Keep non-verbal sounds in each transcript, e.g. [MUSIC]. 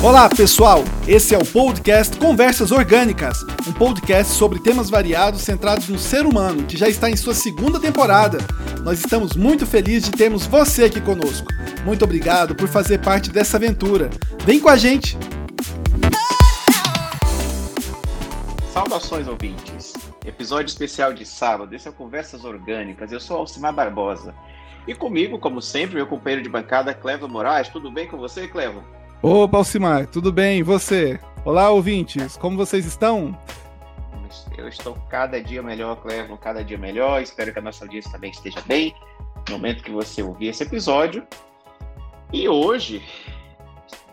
Olá, pessoal! Esse é o podcast Conversas Orgânicas, um podcast sobre temas variados centrados no ser humano, que já está em sua segunda temporada. Nós estamos muito felizes de termos você aqui conosco. Muito obrigado por fazer parte dessa aventura. Vem com a gente! Saudações, ouvintes! Episódio especial de sábado, esse é o Conversas Orgânicas. Eu sou Alcimar Barbosa. E comigo, como sempre, meu companheiro de bancada, Clevo Moraes. Tudo bem com você, Clevo? Ô, Alcimar, tudo bem? E você? Olá, ouvintes, como vocês estão? Eu estou cada dia melhor, Clevo, cada dia melhor. Espero que a nossa audiência também esteja bem no momento que você ouvir esse episódio. E hoje,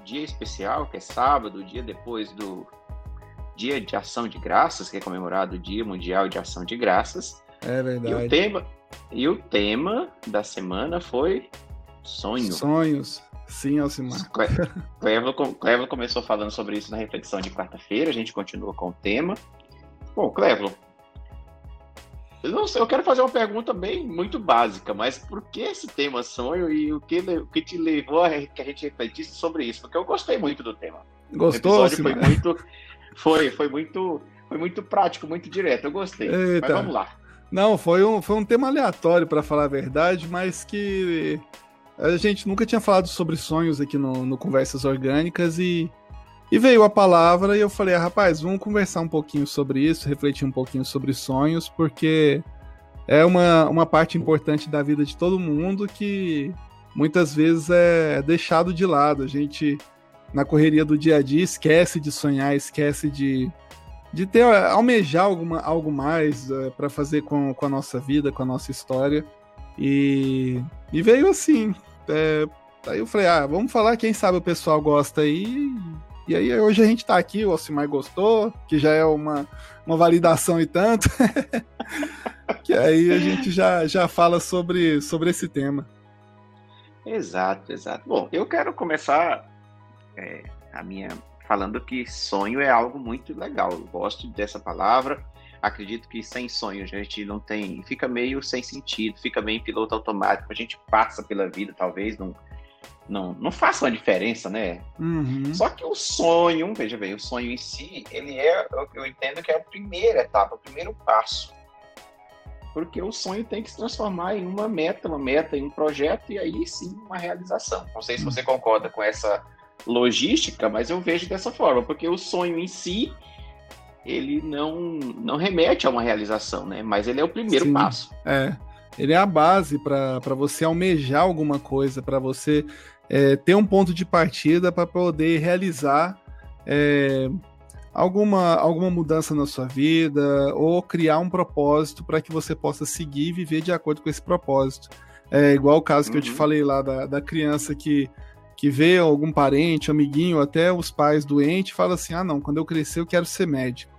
dia especial, que é sábado, dia depois do Dia de Ação de Graças, que é comemorado o Dia Mundial de Ação de Graças. É verdade. E o tema, e o tema da semana foi sonho. Sonhos. Sim, Alcimar. Clevo começou falando sobre isso na reflexão de quarta-feira, a gente continua com o tema. Bom, Clevo, eu, não sei, eu quero fazer uma pergunta bem muito básica, mas por que esse tema sonho e o que, o que te levou a que a gente refletisse sobre isso? Porque eu gostei muito do tema. Gostou? Foi muito, foi, foi muito, foi muito prático, muito direto. Eu gostei. Eita. Mas vamos lá. Não, foi um, foi um tema aleatório, para falar a verdade, mas que a gente nunca tinha falado sobre sonhos aqui no, no Conversas Orgânicas e, e veio a palavra e eu falei, ah, rapaz, vamos conversar um pouquinho sobre isso, refletir um pouquinho sobre sonhos, porque é uma, uma parte importante da vida de todo mundo que muitas vezes é deixado de lado. A gente, na correria do dia a dia, esquece de sonhar, esquece de, de ter, almejar alguma, algo mais é, para fazer com, com a nossa vida, com a nossa história. E, e veio assim. É, aí eu falei, ah, vamos falar, quem sabe o pessoal gosta aí. E aí hoje a gente tá aqui, o Alcimar gostou, que já é uma, uma validação e tanto. [LAUGHS] que aí a gente já, já fala sobre, sobre esse tema. Exato, exato. Bom, eu quero começar é, a minha falando que sonho é algo muito legal. Eu gosto dessa palavra acredito que sem sonho a gente não tem, fica meio sem sentido, fica meio piloto automático, a gente passa pela vida, talvez não não, não faça uma diferença, né? Uhum. Só que o sonho, veja bem, o sonho em si, ele é, eu entendo que é a primeira etapa, o primeiro passo. Porque o sonho tem que se transformar em uma meta, uma meta, em um projeto e aí sim uma realização. Não sei se você concorda com essa logística, mas eu vejo dessa forma, porque o sonho em si, ele não, não remete a uma realização, né? Mas ele é o primeiro Sim, passo. É. Ele é a base para você almejar alguma coisa, para você é, ter um ponto de partida para poder realizar é, alguma, alguma mudança na sua vida ou criar um propósito para que você possa seguir e viver de acordo com esse propósito. É igual o caso que uhum. eu te uhum. falei lá da, da criança que que vê algum parente, amiguinho, até os pais doentes, fala assim: ah, não, quando eu crescer eu quero ser médico.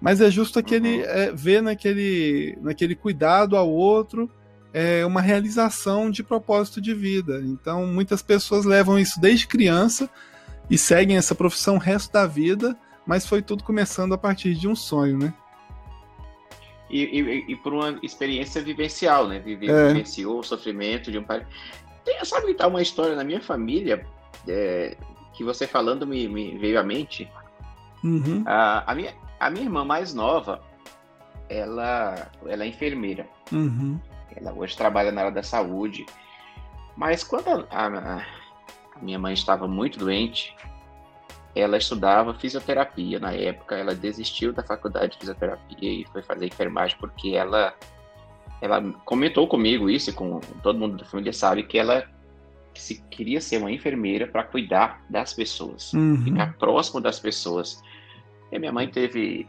Mas é justo aquele é, ver naquele, naquele cuidado ao outro é, uma realização de propósito de vida. Então, muitas pessoas levam isso desde criança e seguem essa profissão o resto da vida, mas foi tudo começando a partir de um sonho, né? E, e, e por uma experiência vivencial, né? Vive, é. Vivenciou o sofrimento de um pai. Tem, sabe, tá uma história na minha família é, que você falando me, me veio à mente. Uhum. A, a, minha, a minha irmã mais nova, ela, ela é enfermeira. Uhum. Ela hoje trabalha na área da saúde. Mas quando a, a, a minha mãe estava muito doente, ela estudava fisioterapia na época. Ela desistiu da faculdade de fisioterapia e foi fazer enfermagem porque ela, ela comentou comigo isso, e com todo mundo da família sabe que ela se queria ser uma enfermeira para cuidar das pessoas, uhum. ficar próximo das pessoas. E minha mãe teve.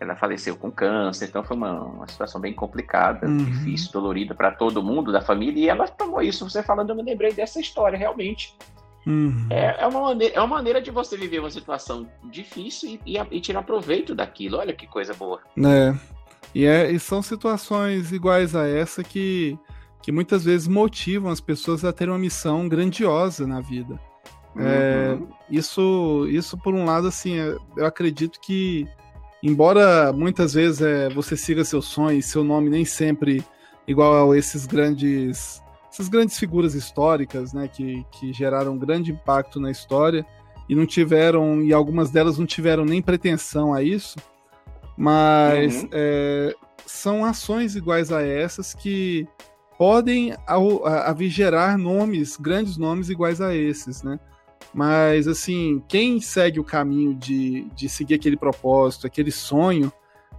Ela faleceu com câncer, então foi uma, uma situação bem complicada, uhum. difícil, dolorida para todo mundo da família. E ela tomou isso. Você falando, eu me lembrei dessa história, realmente. Uhum. É, é, uma maneira, é uma maneira de você viver uma situação difícil e, e, e tirar proveito daquilo. Olha que coisa boa. É. E, é, e são situações iguais a essa que, que muitas vezes motivam as pessoas a ter uma missão grandiosa na vida. É, uhum. isso, isso, por um lado, assim, é, eu acredito que, embora muitas vezes é, você siga seu sonho e seu nome nem sempre igual a esses grandes, essas grandes figuras históricas, né, que, que geraram um grande impacto na história, e não tiveram, e algumas delas não tiveram nem pretensão a isso, mas uhum. é, são ações iguais a essas que podem avigerar nomes, grandes nomes iguais a esses, né? Mas, assim, quem segue o caminho de, de seguir aquele propósito, aquele sonho,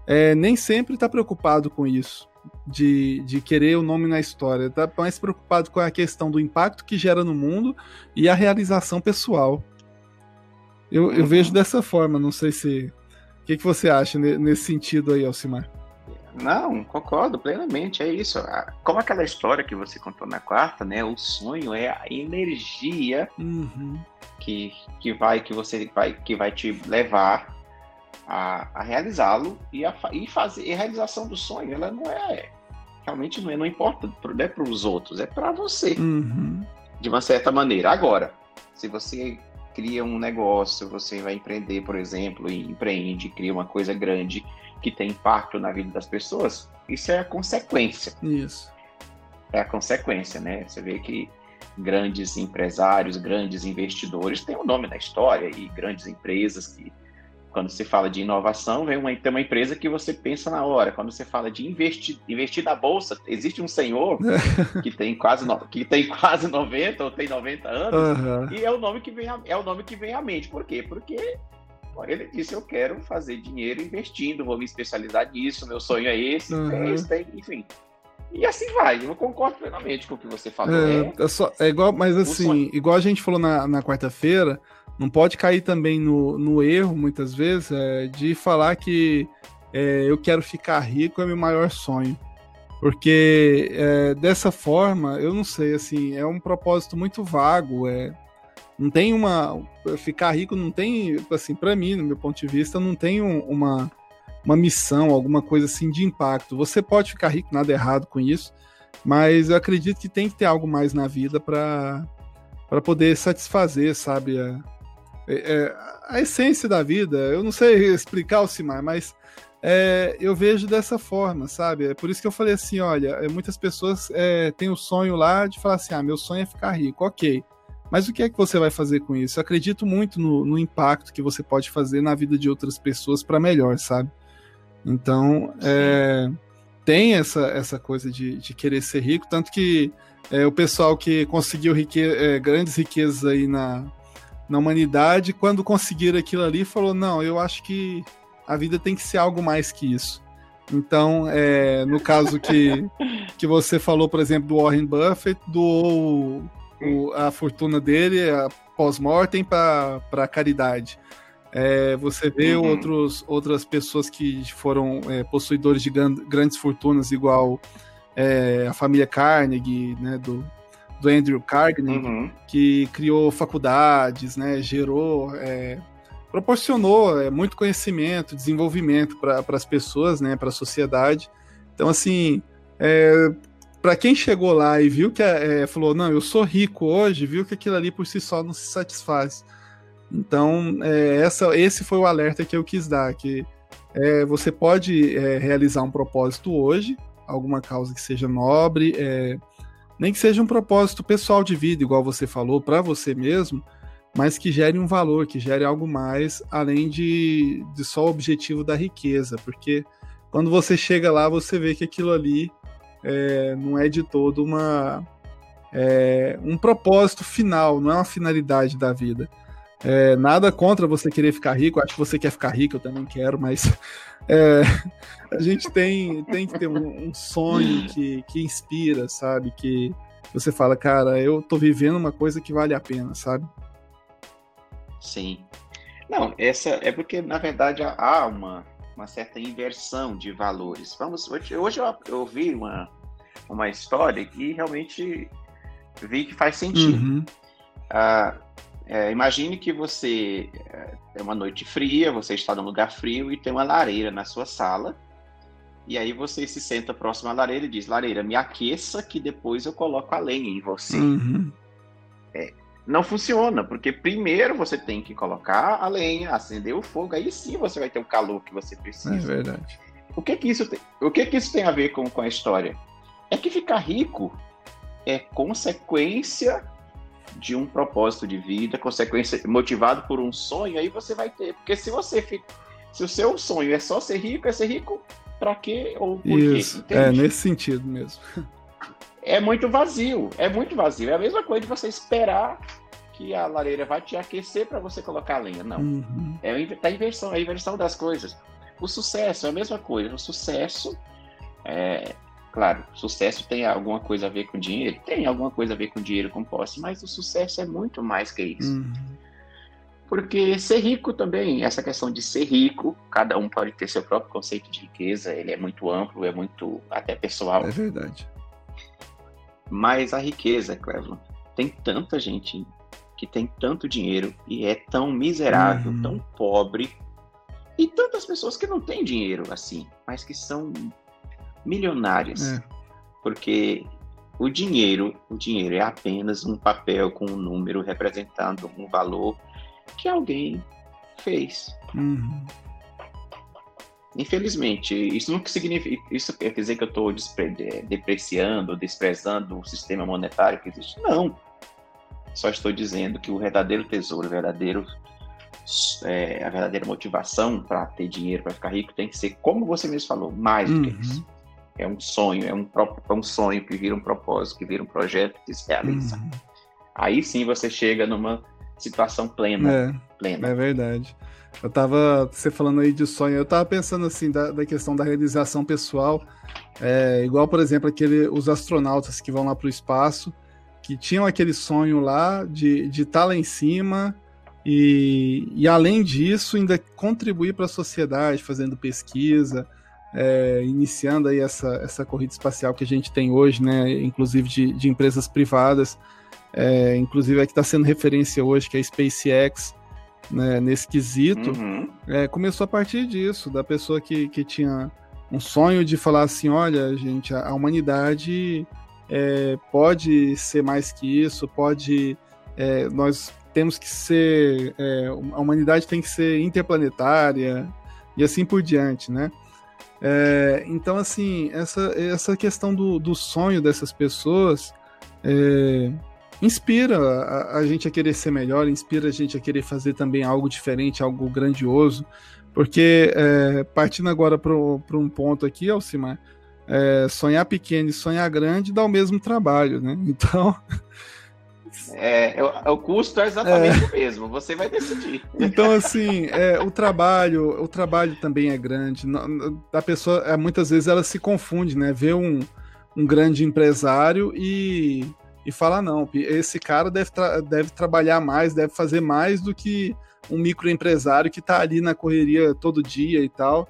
é, nem sempre está preocupado com isso, de, de querer o nome na história. Está mais preocupado com a questão do impacto que gera no mundo e a realização pessoal. Eu, eu vejo dessa forma, não sei se. O que, que você acha nesse sentido aí, Alcimar? Não, concordo plenamente, é isso. Como aquela história que você contou na quarta, né? O sonho é a energia uhum. que, que vai que você vai que vai te levar a, a realizá-lo e a e fazer e a realização do sonho. Ela não é realmente não, é, não importa não é para os outros, é para você uhum. de uma certa maneira. Agora, se você cria um negócio, você vai empreender, por exemplo, e empreende, cria uma coisa grande que tem impacto na vida das pessoas, isso é a consequência. Isso. É a consequência, né? Você vê que grandes empresários, grandes investidores têm um nome na história e grandes empresas que quando se fala de inovação, vem uma, tem uma empresa que você pensa na hora. Quando você fala de investir, investir na bolsa, existe um senhor [LAUGHS] que tem quase no, que tem quase 90 ou tem 90 anos uhum. e é o nome que vem a, é o nome que vem à mente. Por quê? Porque ele disse: Eu quero fazer dinheiro investindo, vou me especializar nisso, meu sonho é esse, uhum. é esse tem, enfim. E assim vai, eu concordo plenamente com o que você falou. É, é, é, só, é igual, mas assim, igual a gente falou na, na quarta-feira, não pode cair também no, no erro, muitas vezes, é, de falar que é, eu quero ficar rico é meu maior sonho. Porque é, dessa forma, eu não sei, assim, é um propósito muito vago, é, não tem uma. Ficar rico não tem, assim, para mim, no meu ponto de vista, não tem um, uma, uma missão, alguma coisa assim de impacto. Você pode ficar rico, nada errado com isso, mas eu acredito que tem que ter algo mais na vida para poder satisfazer, sabe? A, é, é, a essência da vida. Eu não sei explicar o Simar, mas é, eu vejo dessa forma, sabe? É por isso que eu falei assim: olha, é, muitas pessoas é, têm o sonho lá de falar assim: ah, meu sonho é ficar rico, ok. Mas o que é que você vai fazer com isso? Eu acredito muito no, no impacto que você pode fazer na vida de outras pessoas para melhor, sabe? Então, é, tem essa, essa coisa de, de querer ser rico, tanto que é, o pessoal que conseguiu rique, é, grandes riquezas aí na, na humanidade, quando conseguiram aquilo ali, falou: não, eu acho que a vida tem que ser algo mais que isso. Então, é, no caso que, [LAUGHS] que você falou, por exemplo, do Warren Buffett, doou o, a fortuna dele pós-mortem para caridade. É, você vê uhum. outros, outras pessoas que foram é, possuidores de grandes fortunas, igual é, a família Carnegie, né, do, do Andrew Carnegie, uhum. que criou faculdades, né, gerou, é, proporcionou é, muito conhecimento, desenvolvimento para as pessoas, né, para a sociedade. Então, assim, é, para quem chegou lá e viu que é, falou, não, eu sou rico hoje, viu que aquilo ali por si só não se satisfaz. Então, é, essa, esse foi o alerta que eu quis dar, que é, você pode é, realizar um propósito hoje, alguma causa que seja nobre, é, nem que seja um propósito pessoal de vida, igual você falou, para você mesmo, mas que gere um valor, que gere algo mais, além de, de só o objetivo da riqueza, porque quando você chega lá, você vê que aquilo ali é, não é de todo uma é, um propósito final, não é uma finalidade da vida. É, nada contra você querer ficar rico, acho que você quer ficar rico, eu também quero, mas é, [LAUGHS] a gente tem, tem que ter um, um, sonho que, que inspira, sabe? Que você fala, cara, eu tô vivendo uma coisa que vale a pena, sabe? Sim. Não, essa é porque, na verdade, há uma, uma certa inversão de valores. Vamos, hoje, hoje eu, eu ouvi uma, uma história que realmente vi que faz sentido. Uhum. Ah, é, imagine que você é, é uma noite fria, você está num lugar frio e tem uma lareira na sua sala. E aí você se senta próximo à lareira e diz: Lareira, me aqueça que depois eu coloco a lenha em você. Uhum. É, não funciona, porque primeiro você tem que colocar a lenha, acender o fogo, aí sim você vai ter o calor que você precisa. É verdade. O que que isso tem, o que que isso tem a ver com, com a história? É que ficar rico é consequência de um propósito de vida, consequência, motivado por um sonho, aí você vai ter. Porque se você fica, se o seu sonho é só ser rico, é ser rico para quê ou por Isso, quê? É nesse sentido mesmo. [LAUGHS] É muito vazio, é muito vazio. É a mesma coisa de você esperar que a lareira vai te aquecer para você colocar a lenha. Não. Uhum. É a inversão, é a inversão das coisas. O sucesso é a mesma coisa. O sucesso é, Claro, sucesso tem alguma coisa a ver com dinheiro? Tem alguma coisa a ver com dinheiro, com posse, mas o sucesso é muito mais que isso. Uhum. Porque ser rico também, essa questão de ser rico, cada um pode ter seu próprio conceito de riqueza, ele é muito amplo, é muito até pessoal. É verdade. Mas a riqueza, Cleveland, tem tanta gente que tem tanto dinheiro e é tão miserável, uhum. tão pobre, e tantas pessoas que não têm dinheiro assim, mas que são milionárias. É. Porque o dinheiro, o dinheiro é apenas um papel com um número representando um valor que alguém fez. Uhum. Infelizmente, isso não significa, isso quer dizer que eu estou depreciando, desprezando o sistema monetário que existe. Não. Só estou dizendo que o verdadeiro tesouro, o verdadeiro, é, a verdadeira motivação para ter dinheiro, para ficar rico, tem que ser, como você mesmo falou, mais do que uhum. isso é um sonho, é um, é um sonho que vira um propósito, que vira um projeto que se realiza. Uhum. Aí sim você chega numa situação plena. É, plena. é verdade. Eu tava, você falando aí de sonho, eu tava pensando assim, da, da questão da realização pessoal, é, igual, por exemplo, aquele, os astronautas que vão lá para o espaço, que tinham aquele sonho lá de estar de tá lá em cima e, e, além disso, ainda contribuir para a sociedade, fazendo pesquisa, é, iniciando aí essa, essa corrida espacial que a gente tem hoje, né, inclusive de, de empresas privadas, é, inclusive a que está sendo referência hoje, que é a SpaceX, né, nesse quesito, uhum. é, começou a partir disso, da pessoa que, que tinha um sonho de falar assim, olha, gente, a, a humanidade é, pode ser mais que isso, pode, é, nós temos que ser, é, a humanidade tem que ser interplanetária e assim por diante, né? É, então, assim, essa, essa questão do, do sonho dessas pessoas é, inspira a, a, gente a querer ser melhor, inspira a gente a querer fazer também algo diferente, algo grandioso. Porque, é, partindo agora para um ponto aqui, Alcimar, é, sonhar pequeno e sonhar grande dá o mesmo trabalho, né? [LAUGHS] Então. É, é, o custo é exatamente é. o mesmo, você vai decidir. Então, assim, é, o trabalho, o trabalho também é grande. A pessoa, é, muitas vezes, ela se confunde, né? Vê um, um grande empresário e, e fala, não, esse cara deve, tra deve trabalhar mais, deve fazer mais do que um microempresário que está ali na correria todo dia e tal,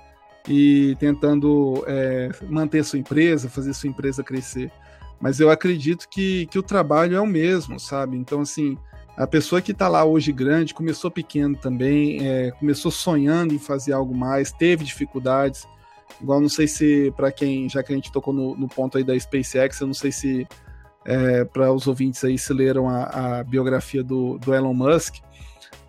e tentando é, manter sua empresa, fazer sua empresa crescer mas eu acredito que, que o trabalho é o mesmo, sabe? Então, assim, a pessoa que está lá hoje grande começou pequeno também, é, começou sonhando em fazer algo mais, teve dificuldades. Igual, não sei se, para quem, já que a gente tocou no, no, ponto aí da SpaceX, eu não sei se é, para os ouvintes aí se leram a, a biografia do, do Elon Musk.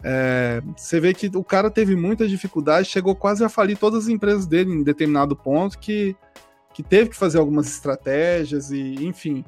É, você vê que o cara teve muitas dificuldades, chegou quase a falir todas as empresas dele em determinado ponto, que que teve que fazer algumas estratégias e enfim,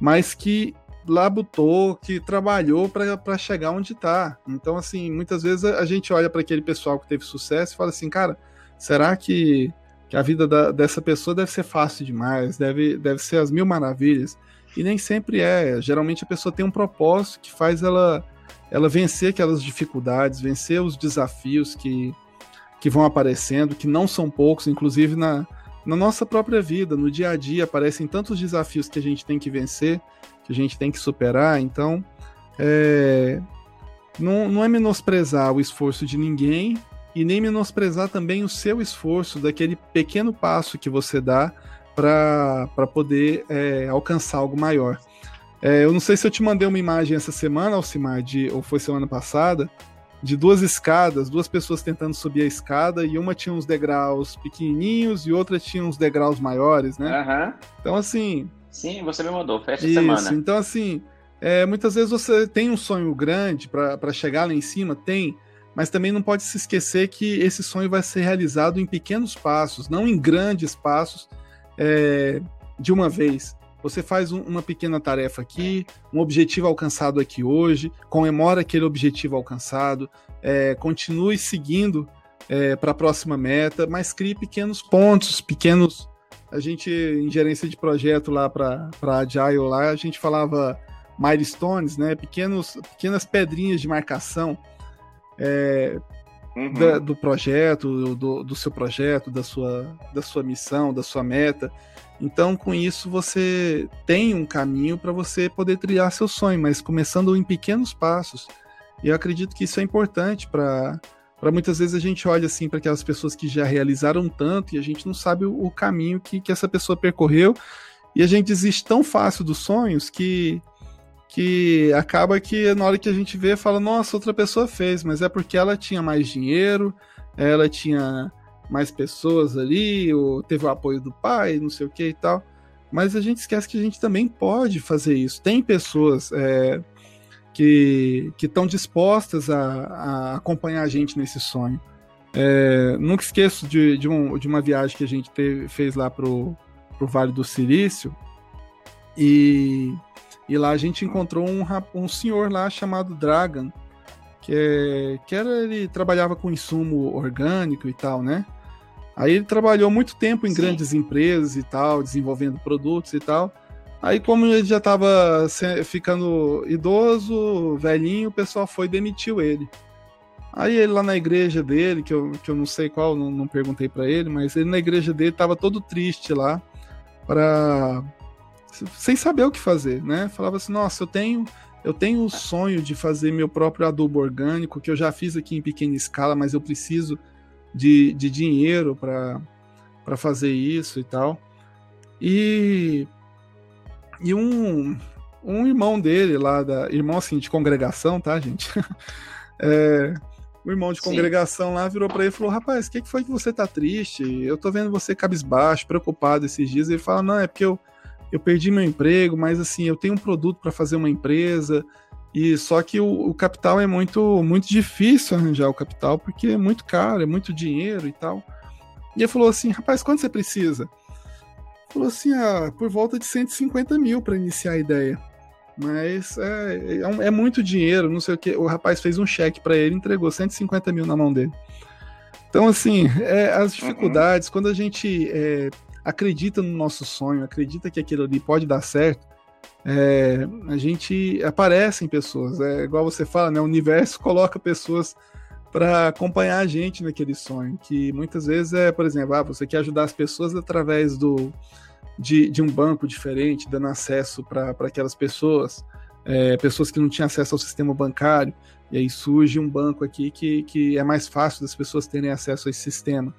mas que labutou, que trabalhou para chegar onde está. Então, assim, muitas vezes a, gente olha para aquele pessoal que teve sucesso e fala assim, cara, será que, que a vida da, dessa pessoa deve ser fácil demais, deve, deve ser as mil maravilhas? E nem sempre é. Geralmente a pessoa tem um propósito que faz ela, ela vencer aquelas dificuldades, vencer os desafios que, que vão aparecendo, que não são poucos, inclusive na, na nossa própria vida, no dia a dia, aparecem tantos desafios que a gente tem que vencer, que a gente tem que superar. Então, é, não, não é menosprezar o esforço de ninguém e nem menosprezar também o seu esforço, daquele pequeno passo que você dá para poder é, alcançar algo maior. É, eu não sei se eu te mandei uma imagem essa semana, Alcimar, de, ou foi semana passada, de duas escadas, duas pessoas tentando subir a escada e uma tinha uns degraus pequenininhos e outra tinha uns degraus maiores, né? Uhum. Então, assim. Sim, você me mandou, essa isso, semana. Então, assim, é, muitas vezes você tem um sonho grande para chegar lá em cima, tem, mas também não pode se esquecer que esse sonho vai ser realizado em pequenos passos, não em grandes passos é, de uma vez. você faz um, uma pequena tarefa aqui, um objetivo alcançado aqui hoje, comemora aquele objetivo alcançado, é, continue seguindo é, para a próxima meta, mas crie pequenos pontos, pequenos. A gente, em gerência de projeto lá para Agile, lá, a gente falava milestones, né? Pequenos, pequenas pedrinhas de marcação é, uhum. da, do projeto, do, do seu projeto, da sua, da sua missão, da sua meta. Então, com isso, você tem um caminho para você poder trilhar seu sonho, mas começando em pequenos passos. E eu acredito que isso é importante para para muitas vezes a gente olha assim para aquelas pessoas que já realizaram tanto e a gente não sabe o, o caminho que, que essa pessoa percorreu e a gente desiste tão fácil dos sonhos que que acaba que na hora que a gente vê fala nossa outra pessoa fez mas é porque ela tinha mais dinheiro ela tinha mais pessoas ali, ou teve o apoio do pai, não sei o que e tal. Mas a gente esquece que a gente também pode fazer isso. Tem pessoas é, que estão dispostas a, a, acompanhar a gente nesse sonho. É, nunca esqueço de, de, um, de, uma viagem que a gente teve, fez lá pro, pro Vale do Silício. E, e lá a gente encontrou um, um senhor lá chamado Dragan, que, é, que era, ele trabalhava com insumo orgânico e tal, né? Aí ele trabalhou muito tempo em Sim. grandes empresas e tal, desenvolvendo produtos e tal. Aí, como ele já estava ficando idoso, velhinho, o pessoal foi e demitiu ele. Aí ele lá na igreja dele, que eu, que eu não sei qual, não, não perguntei para ele, mas ele na igreja dele estava todo triste lá, para sem saber o que fazer, né? Falava assim: "Nossa, eu tenho eu tenho o sonho de fazer meu próprio adubo orgânico, que eu já fiz aqui em pequena escala, mas eu preciso de, de dinheiro para fazer isso e tal. E, e um, um irmão dele lá, da, irmão assim, de congregação, tá, gente? [LAUGHS] é, o irmão de congregação Sim. lá virou para ele e falou: Rapaz, o que, que foi que você tá triste? Eu tô vendo você cabisbaixo, preocupado esses dias. Ele fala: Não, é porque eu, eu perdi meu emprego, mas assim, eu tenho um produto para fazer uma empresa e só que o, o, capital é muito muito difícil arranjar o capital, porque é muito caro, é muito dinheiro e tal. E ele falou assim, rapaz, quanto você precisa? Falou assim, ah, por volta de 150 mil para iniciar a ideia. Mas é, é, é, muito dinheiro, não sei o que. O rapaz fez um cheque para ele, entregou 150 mil na mão dele. Então, assim, é, as dificuldades, uhum. quando a gente é, acredita no nosso sonho, acredita que aquilo ali pode dar certo, é, a gente aparece em pessoas. É igual você fala, né? O universo coloca pessoas para acompanhar a gente naquele sonho. Que muitas vezes é, por exemplo, ah, você quer ajudar as pessoas através do, de, de um banco diferente, dando acesso para aquelas pessoas, é, pessoas que não tinham acesso ao sistema bancário. E aí surge um banco aqui que, que é mais fácil das pessoas terem acesso a esse sistema.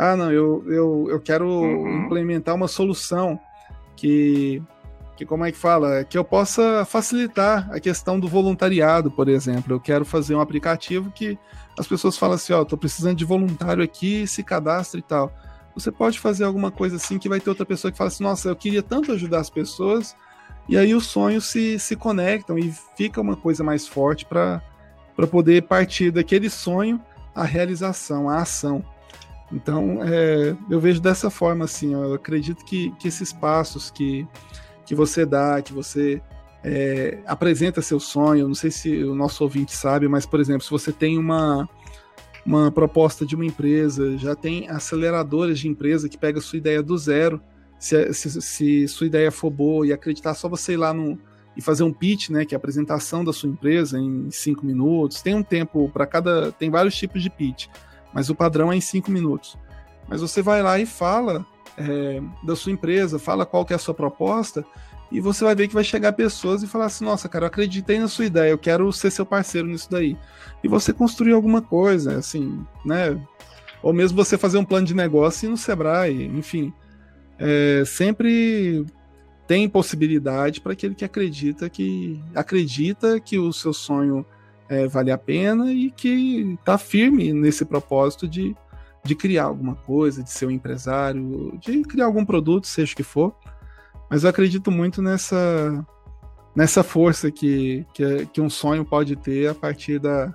Ah, não, eu, eu, eu quero uhum. implementar uma solução que que como é que fala, que eu possa facilitar a questão do voluntariado, por exemplo. Eu quero fazer um aplicativo que as pessoas falam assim, ó, oh, tô precisando de voluntário aqui, se cadastre e tal. Você pode fazer alguma coisa assim que vai ter outra pessoa que fala assim, nossa, eu queria tanto ajudar as pessoas, e aí os sonhos se, se conectam e fica uma coisa mais forte para poder partir daquele sonho à realização, à ação. Então, é, eu vejo dessa forma, assim, eu acredito que, que esses passos que que você dá, que você é, apresenta seu sonho. Não sei se o nosso ouvinte sabe, mas, por exemplo, se você tem uma, uma proposta de uma empresa, já tem aceleradoras de empresa que pega sua ideia do zero. Se, se, se sua ideia for boa e acreditar, só você ir lá no, e fazer um pitch, né, que é a apresentação da sua empresa em cinco minutos. Tem um tempo para cada, tem vários tipos de pitch, mas o padrão é em cinco minutos. Mas você vai lá e fala é, da sua empresa, fala qual que é a sua proposta, e você vai ver que vai chegar pessoas e falar assim, nossa, cara, eu acreditei na sua ideia, eu quero ser seu parceiro nisso daí. E você construir alguma coisa, assim, né? Ou mesmo você fazer um plano de negócio no Sebrae, enfim. É, sempre tem possibilidade para aquele que acredita que acredita que o seu sonho é, vale a pena e que está firme nesse propósito de de criar alguma coisa, de ser um empresário, de criar algum produto, seja o que for. Mas eu acredito muito nessa nessa força que, que, que um sonho pode ter a partir da,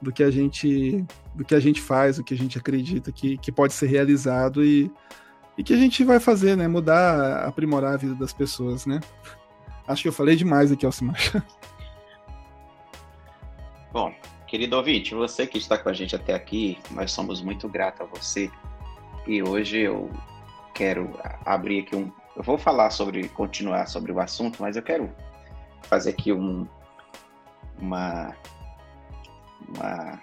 do que a gente do que a gente faz, o que a gente acredita que, que pode ser realizado e, e que a gente vai fazer, né? Mudar, aprimorar a vida das pessoas, né? Acho que eu falei demais aqui, Alcimar. [LAUGHS] Bom, querido ouvinte, você que está com a gente até aqui, nós somos muito gratos a você. E hoje eu quero abrir aqui um. Eu vou falar sobre, continuar sobre o assunto, mas eu quero fazer aqui um, uma. uma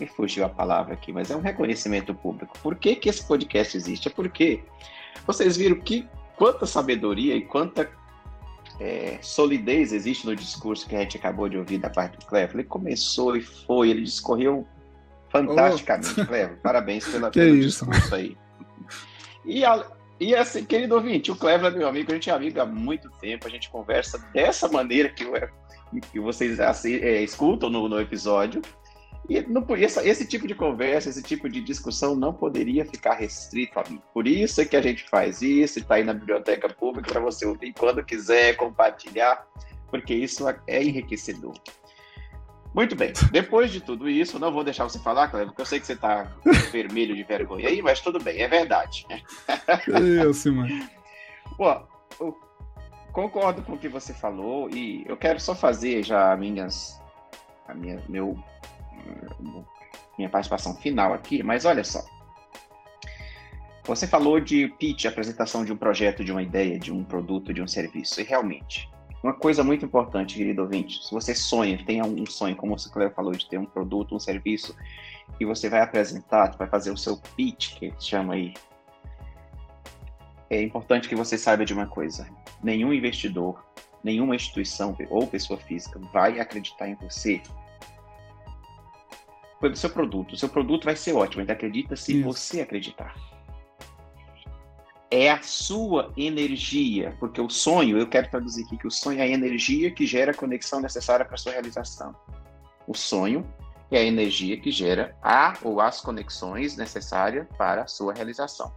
me fugiu a palavra aqui, mas é um reconhecimento público. Por que, que esse podcast existe? É porque vocês viram que quanta sabedoria e quanta é, solidez existe no discurso que a gente acabou de ouvir da parte do Clevo. Ele começou e foi, ele discorreu fantasticamente, oh. Parabéns pela, [LAUGHS] pelo isso? discurso aí. E, a, e assim, querido ouvinte, o Clevo é meu amigo, a gente é amigo há muito tempo, a gente conversa dessa maneira que, eu, que vocês assim, é, escutam no, no episódio. E não, essa, esse tipo de conversa, esse tipo de discussão não poderia ficar restrito a mim. Por isso é que a gente faz isso, está aí na biblioteca pública para você ouvir quando quiser, compartilhar, porque isso é enriquecedor. Muito bem, depois de tudo isso, não vou deixar você falar, Cleber, porque eu sei que você está vermelho de vergonha aí, mas tudo bem, é verdade. Eu, sim, mano. [LAUGHS] Bom, eu concordo com o que você falou e eu quero só fazer já minhas, a minha, meu minha participação final aqui, mas olha só. Você falou de pitch, apresentação de um projeto, de uma ideia, de um produto, de um serviço. E realmente, uma coisa muito importante, querido ouvinte, se você sonha, tem um sonho, como o Cléber falou, de ter um produto, um serviço, e você vai apresentar, vai fazer o seu pitch, que chama aí. É importante que você saiba de uma coisa: nenhum investidor, nenhuma instituição ou pessoa física vai acreditar em você pelo seu produto. O seu produto vai ser ótimo, ainda acredita se Isso. você acreditar. É a sua energia, porque o sonho, eu quero traduzir aqui que o sonho é a energia que gera a conexão necessária para a sua realização. O sonho é a energia que gera a ou as conexões necessárias para a sua realização.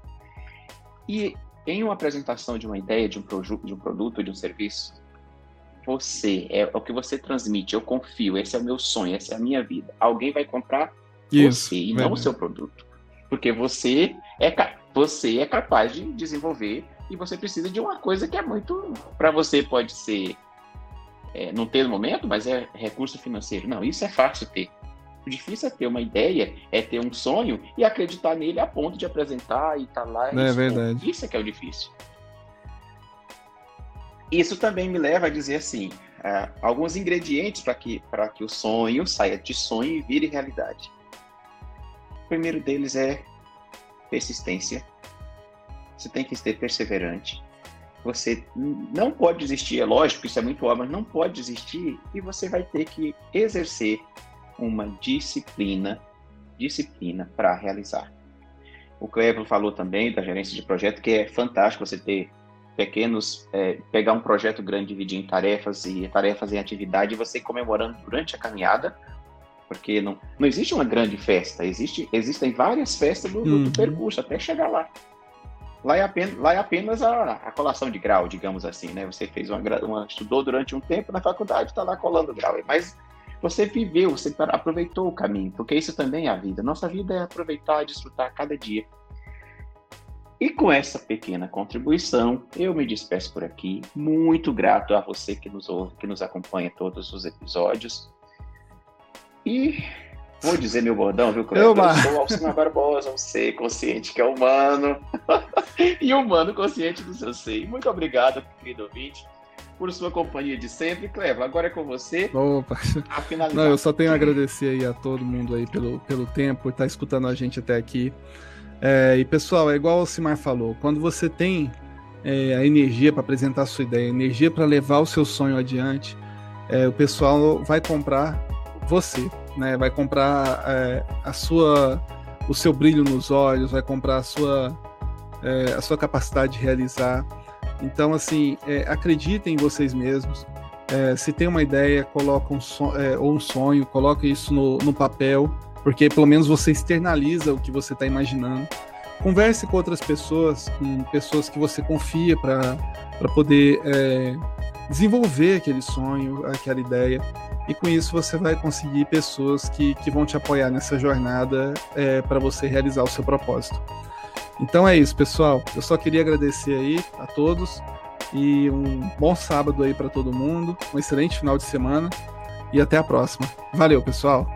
E em uma apresentação de uma ideia, de um, de um produto, de um serviço, você, é o que você transmite, eu confio, esse é o meu sonho, essa é a minha vida. Alguém vai comprar Isso, você e não o seu produto. Porque você é, você é capaz de desenvolver e você precisa de uma coisa que é muito. Para você pode ser. É, não ter no momento, mas é recurso financeiro. Não, isso é fácil ter. O difícil é ter uma ideia, é ter um sonho e acreditar nele a ponto de apresentar e estar tá lá. É verdade. Isso é que é o difícil. Isso também me leva a dizer assim, uh, alguns ingredientes para que, que o sonho saia de sonho e vire realidade. O primeiro deles é persistência. Você tem que ser perseverante. Você não pode desistir, é lógico, isso é muito óbvio, mas não pode desistir e você vai ter que exercer uma disciplina, disciplina para realizar. O Cleber falou também da gerência de projeto, que é fantástico você ter pequenos, é, pegar um projeto grande, dividir em tarefas e tarefas em atividade e você comemorando durante a caminhada, porque não, não existe uma grande festa, existe, existem várias festas do, uhum. do percurso até chegar lá. Lá é apenas, lá é apenas a, a, colação de grau, digamos assim, né? Você fez uma, uma estudou durante um tempo na faculdade, está lá colando grau, mas você viveu, você aproveitou o caminho, porque isso também é a vida. Nossa vida é aproveitar, desfrutar cada dia. E com essa pequena contribuição, eu me despeço por aqui. Muito grato a você que nos ouve, que nos acompanha todos os episódios. E vou dizer meu bordão, viu, Cleber? Eu, eu sou Alcina Barbosa, um ser consciente que é humano. [LAUGHS] e humano consciente do seu ser. Muito obrigado, querido ouvinte, por sua companhia de sempre. Cleber, agora é com você. Opa. Não, eu só tenho a agradecer aí a todo mundo aí pelo, pelo tempo, por estar escutando a gente até aqui. É, e pessoal, é igual o Simar falou, quando você tem é, a energia para apresentar a sua ideia, a energia para levar o seu sonho adiante, é, o pessoal vai comprar você, né? Vai comprar é, a sua, o seu brilho nos olhos, vai comprar a sua, é, a sua capacidade de realizar. Então, assim, é, acreditem em vocês mesmos. se tem uma ideia, coloca um sonho, ou um sonho, coloque isso no, no papel porque pelo menos você externaliza o que você está imaginando. Converse com outras pessoas, com pessoas que você confia para poder é, desenvolver aquele sonho, aquela ideia. E com isso você vai conseguir pessoas que, que vão te apoiar nessa jornada é, para você realizar o seu propósito. Então é isso, pessoal. Eu só queria agradecer aí a todos e um bom sábado aí para todo mundo, um excelente final de semana e até a próxima. Valeu, pessoal.